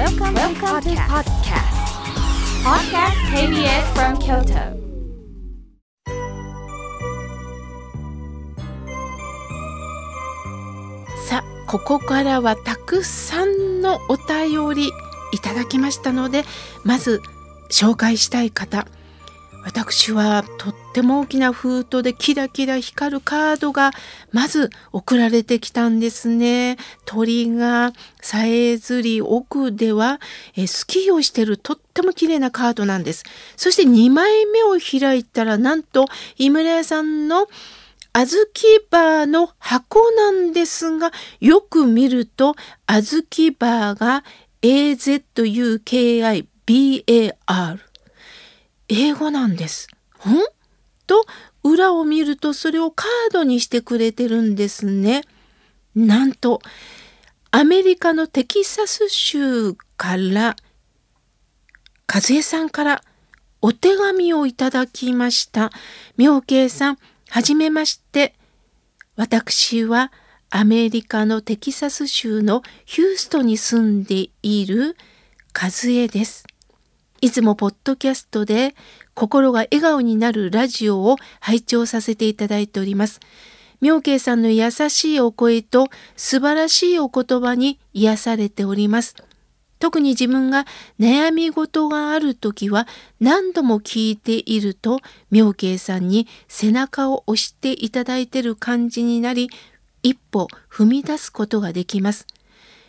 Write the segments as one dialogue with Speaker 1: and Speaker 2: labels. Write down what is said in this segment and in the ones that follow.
Speaker 1: Welcome, Welcome to podcast. Podcast KBS from Kyoto.
Speaker 2: さあここからはたくさんのお便りいただきましたのでまず紹介したい方私はとっても大きな封筒でキラキラ光るカードがまず送られてきたんですね。鳥がさえずり奥ではえスキーをしてるとっても綺麗なカードなんです。そして2枚目を開いたらなんと井村屋さんの小豆バーの箱なんですがよく見ると小豆バーが AZUKIBAR 英語なんです。ん？と裏を見るとそれをカードにしてくれてるんですね。なんとアメリカのテキサス州から和江さんからお手紙をいただきました。妙慶さん、はじめまして。私はアメリカのテキサス州のヒューストンに住んでいる和江です。いつもポッドキャストで心が笑顔になるラジオを拝聴させていただいております。妙慶さんの優しいお声と素晴らしいお言葉に癒されております。特に自分が悩み事がある時は何度も聞いていると妙慶さんに背中を押していただいている感じになり一歩踏み出すことができます。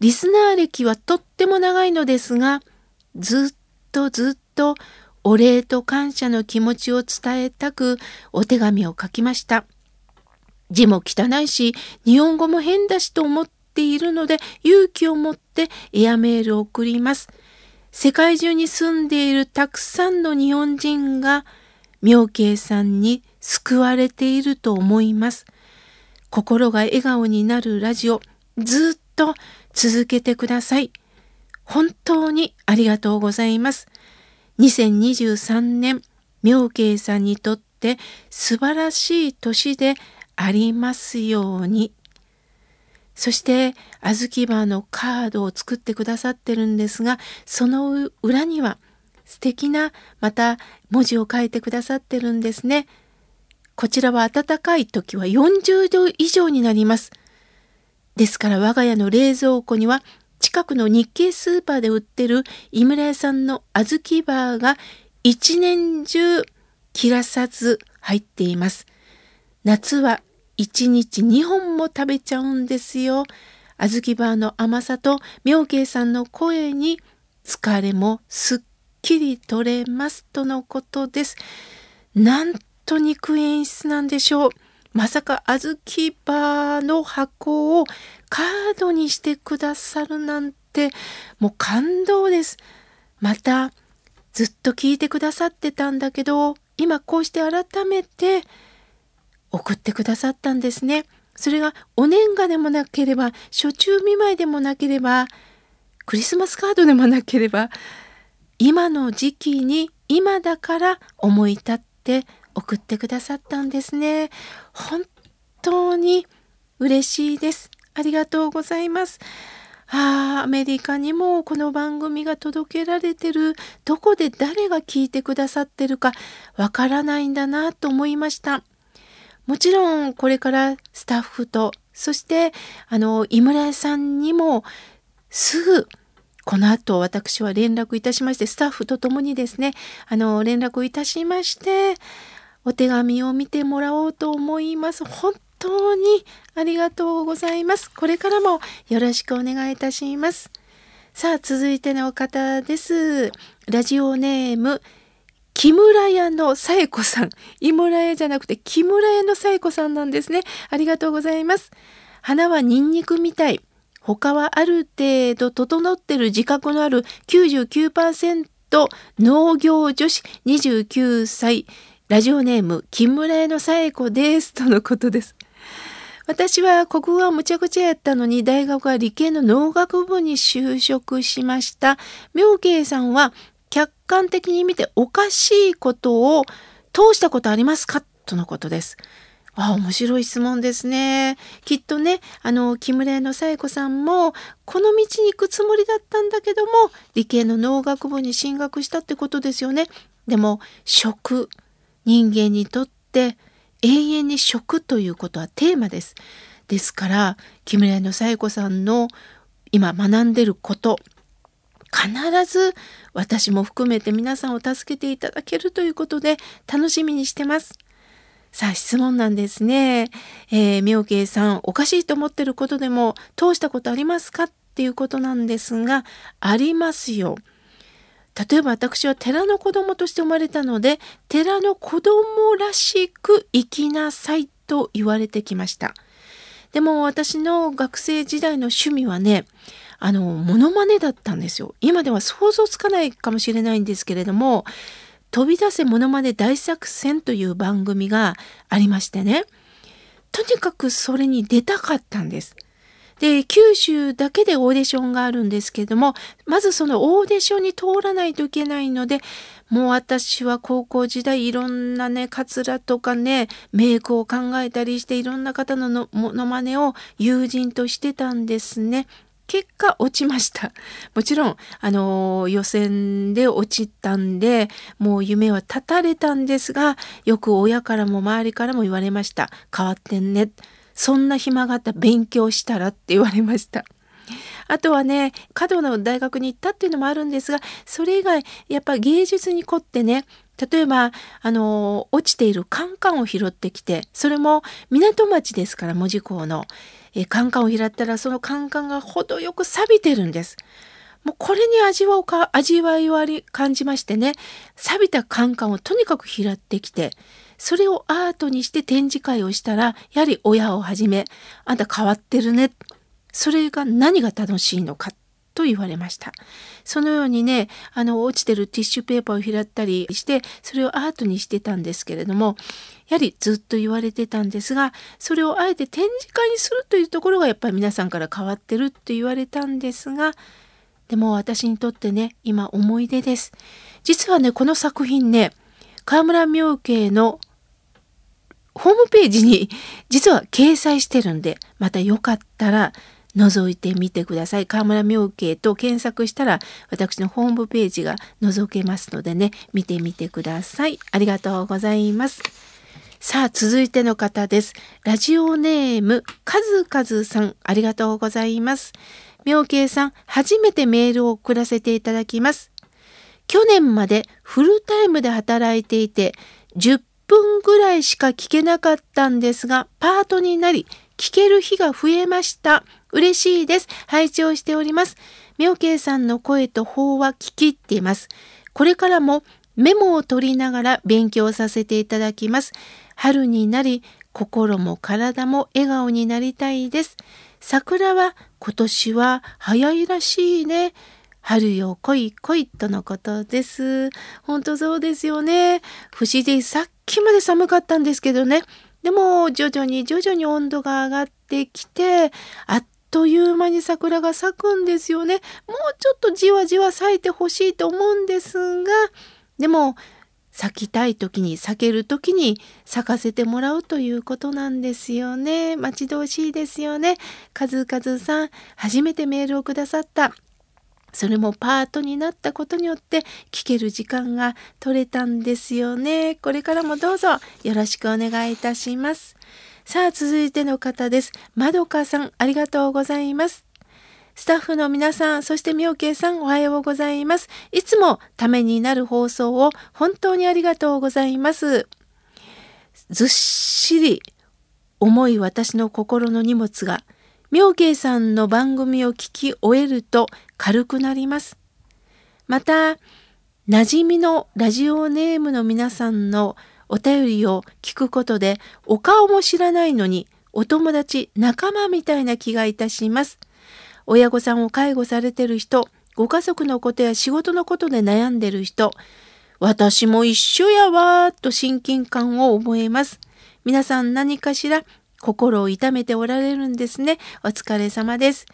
Speaker 2: リスナー歴はとっても長いのですがずっととずっとお礼と感謝の気持ちを伝えたくお手紙を書きました。字も汚いし日本語も変だしと思っているので勇気を持ってエアメールを送ります。世界中に住んでいるたくさんの日本人が妙慶さんに救われていると思います。心が笑顔になるラジオずっと続けてください。本当にありがとうございます。2023年、妙慶さんにとって素晴らしい年でありますように。そして、あずきバーのカードを作ってくださってるんですが、その裏には素敵なまた文字を書いてくださってるんですね。こちらは暖かい時は40度以上になります。ですから我が家の冷蔵庫には近くの日系スーパーで売ってる井村屋さんの小豆バーが一年中切らさず入っています。夏は一日2本も食べちゃうんですよ。小豆バーの甘さと妙慶さんの声に疲れもすっきり取れますとのことです。なんと肉演出なんでしょう。まさか小豆バーの箱をカードにしてくださるなんてもう感動です。またずっと聞いてくださってたんだけど今こうして改めて送ってくださったんですね。それがお年賀でもなければ初中見舞いでもなければクリスマスカードでもなければ今の時期に今だから思い立って送ってくださったんですね。本当に嬉しいです。ありがとうございます。ああ、アメリカにもこの番組が届けられてる、どこで誰が聞いてくださってるかわからないんだなと思いました。もちろんこれからスタッフと、そしてあの、井村屋さんにもすぐこの後私は連絡いたしまして、スタッフと共にですね、あの、連絡いたしまして、お手紙を見てもらおうと思います。本当にありがとうございます。これからもよろしくお願いいたします。さあ、続いての方です。ラジオネーム、木村屋のさえこさん。井村屋じゃなくて木村屋のさえこさんなんですね。ありがとうございます。花はニンニクみたい。他はある程度整ってる自覚のある99%農業女子29歳ラジオネーム木村屋のさえこですとのことです。私は国語はむちゃくちゃやったのに大学は理系の農学部に就職しました。妙慶さんは客観的に見ておかしいことを通したことありますか？とのことです。あ面白い質問ですね。きっとね、あの、木村屋の紗恵子さんも、この道に行くつもりだったんだけども、理系の農学部に進学したってことですよね。でも、食、人間にとって永遠に食ということはテーマです。ですから、木村の紗恵子さんの今学んでること、必ず私も含めて皆さんを助けていただけるということで楽しみにしてます。さあ質問なんですね。えー、妙慶さんおかしいと思ってることでも通したことありますか？っていうことなんですがありますよ。例えば私は寺の子供として生まれたので寺の子供らしく生きなさいと言われてきました。でも私の学生時代の趣味はねあのモノマネだったんですよ。今では想像つかないかもしれないんですけれども飛び出せモノマネ大作戦という番組がありましてねとにかくそれに出たかったんです。で九州だけでオーディションがあるんですけどもまずそのオーディションに通らないといけないのでもう私は高校時代いろんなねカツラとかねメイクを考えたりしていろんな方ののものまねを友人としてたんですね。結果落ちました。もちろん、あの予選で落ちたんで、もう夢は絶たれたんですが、よく親からも周りからも言われました。変わってんね。そんな暇があったら勉強したらって言われました。あとはね、華道の大学に行ったっていうのもあるんですが、それ以外、やっぱ芸術に凝ってね、例えば、あの、落ちているカンカンを拾ってきて、それも港町ですから、門司港の。えカンカンを拾ったらそのカンカンが程よく錆びてるんです。もうこれに味わうか味わいをあり感じましてね錆びたカンカンをとにかく拾ってきてそれをアートにして展示会をしたらやはり親をはじめ「あんた変わってるね」それが何が楽しいのかと言われました。そのようにねあの落ちてるティッシュペーパーを拾ったりしてそれをアートにしてたんですけれどもやはりずっと言われてたんですがそれをあえて展示会にするというところがやっぱり皆さんから変わってるって言われたんですがでも私にとってね今思い出です。実はねこの作品ね河村明慶のホームページに実は掲載してるんでまたよかったら覗いてみてください。河村明慶と検索したら私のホームページが覗けますのでね、見てみてください。ありがとうございます。さあ、続いての方です。ラジオネーム、かずかずさん、ありがとうございます。明慶さん、初めてメールを送らせていただきます。去年までフルタイムで働いていて、10分ぐらいしか聞けなかったんですが、パートになり、聞ける日が増えました。嬉しいです。拝聴しております。妙慶さんの声と法は聞き入っています。これからもメモを取りながら勉強させていただきます。春になり、心も体も笑顔になりたいです。桜は今年は早いらしいね。春よ来い来いとのことです。本当そうですよね。不思議さっきまで寒かったんですけどね。でも徐々に徐々に温度が上がってきてあっという間に桜が咲くんですよね。もうちょっとじわじわ咲いてほしいと思うんですがでも咲きたい時に咲ける時に咲かせてもらうということなんですよね。待ち遠しいですよね。カズカズさん初めてメールをくださったそれもパートになったことによって聞ける時間が取れたんですよね。これからもどうぞよろしくお願いいたします。さあ続いての方です。まどかさんありがとうございます。スタッフの皆さん、そしてみょうけいさんおはようございます。いつもためになる放送を本当にありがとうございます。ずっしり重い私の心の荷物が妙慶さんの番組を聞き終えると軽くなります。また、馴染みのラジオネームの皆さんのお便りを聞くことでお顔も知らないのにお友達仲間みたいな気がいたします。親御さんを介護されてる人ご家族のことや仕事のことで悩んでる人私も一緒やわーと親近感を覚えます。皆さん何かしら心を痛めておられるんですね。お疲れ様です。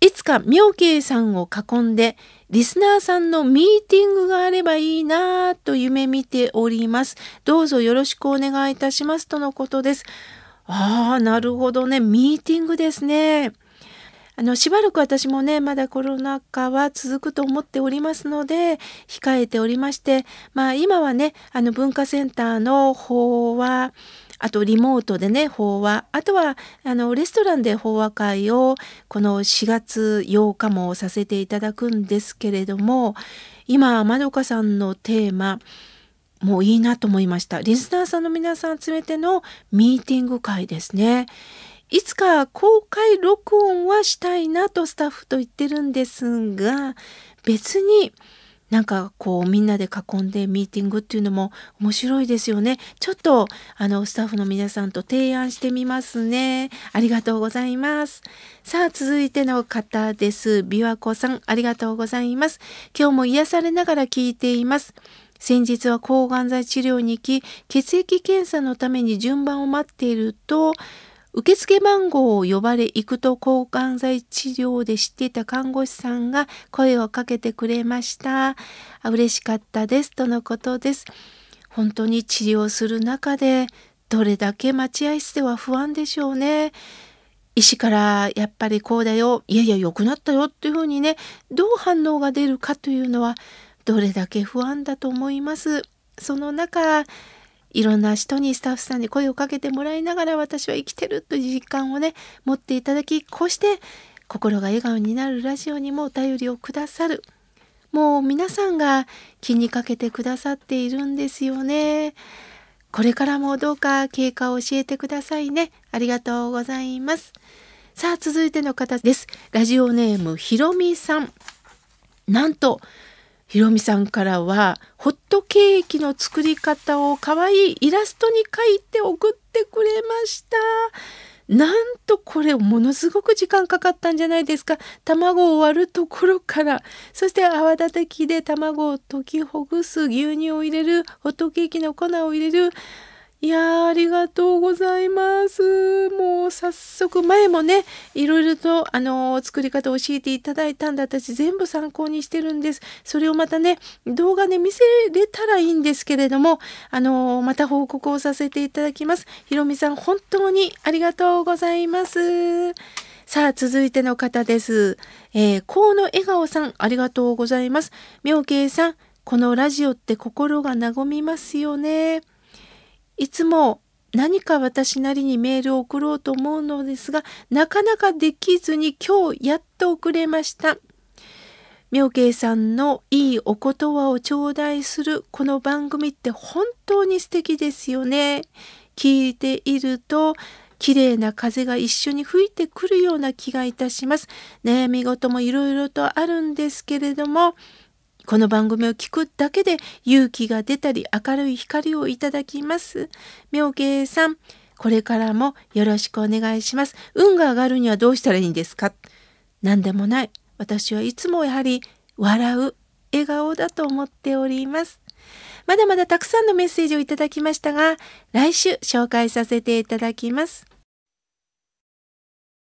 Speaker 2: いつか妙慶さんを囲んでリスナーさんのミーティングがあればいいなぁと夢見ております。どうぞよろしくお願いいたしますとのことです。ああ、なるほどね。ミーティングですね。あのしばらく私もねまだコロナ禍は続くと思っておりますので控えておりましてまあ今はねあの文化センターの方はあとリモートでね法話あとはあのレストランで法話会をこの4月8日もさせていただくんですけれども今まどかさんのテーマもういいなと思いました。リスナーさんの皆さん集めてのミーティング会ですね。いつか公開録音はしたいなとスタッフと言ってるんですが別になんかこうみんなで囲んでミーティングっていうのも面白いですよね。ちょっとあのスタッフの皆さんと提案してみますね。ありがとうございます。さあ続いての方です。琵琶湖さんありがとうございます。今日も癒されながら聞いています。先日は抗がん剤治療に行き血液検査のために順番を待っていると受付番号を呼ばれ行くと抗がん剤治療で知っていた看護師さんが声をかけてくれました。嬉しかったですとのことです。本当に治療する中でどれだけ待合室では不安でしょうね。医師からやっぱりこうだよいやいや良くなったよっていうふうにねどう反応が出るかというのはどれだけ不安だと思います。その中いろんな人にスタッフさんに声をかけてもらいながら私は生きてるという実感をね持っていただきこうして心が笑顔になるラジオにもお便りをくださるもう皆さんが気にかけてくださっているんですよね。これからもどうか経過を教えてくださいね。ありがとうございます。さあ続いての方です。ラジオネームひろみさん。なんとひろみさんからはホットケーキの作り方をかわいいイラストに描いて送ってくれました。なんとこれものすごく時間かかったんじゃないですか。卵を割るところから、そして泡立て器で卵を溶きほぐす、牛乳を入れる、ホットケーキの粉を入れる、いやありがとうございます。もう早速前もね、いろいろとあの作り方を教えていただいたんで私全部参考にしてるんです。それをまたね、動画で見せれたらいいんですけれども、あのまた報告をさせていただきます。ひろみさん本当にありがとうございます。さあ、続いての方です。えー、河野笑顔さん、ありがとうございます。妙慶さん、このラジオって心が和みますよね。いつも何か私なりにメールを送ろうと思うのですが、なかなかできずに今日やっと送れました。妙慶さんのいいお言葉を頂戴するこの番組って本当に素敵ですよね。聞いていると綺麗な風が一緒に吹いてくるような気がいたします。悩み事もいろいろとあるんですけれども、この番組を聞くだけで勇気が出たり明るい光をいただきます。妙慶さん、これからもよろしくお願いします。運が上がるにはどうしたらいいんですか？何でもない。私はいつもやはり笑う笑顔だと思っております。まだまだたくさんのメッセージをいただきましたが、来週紹介させていただきます。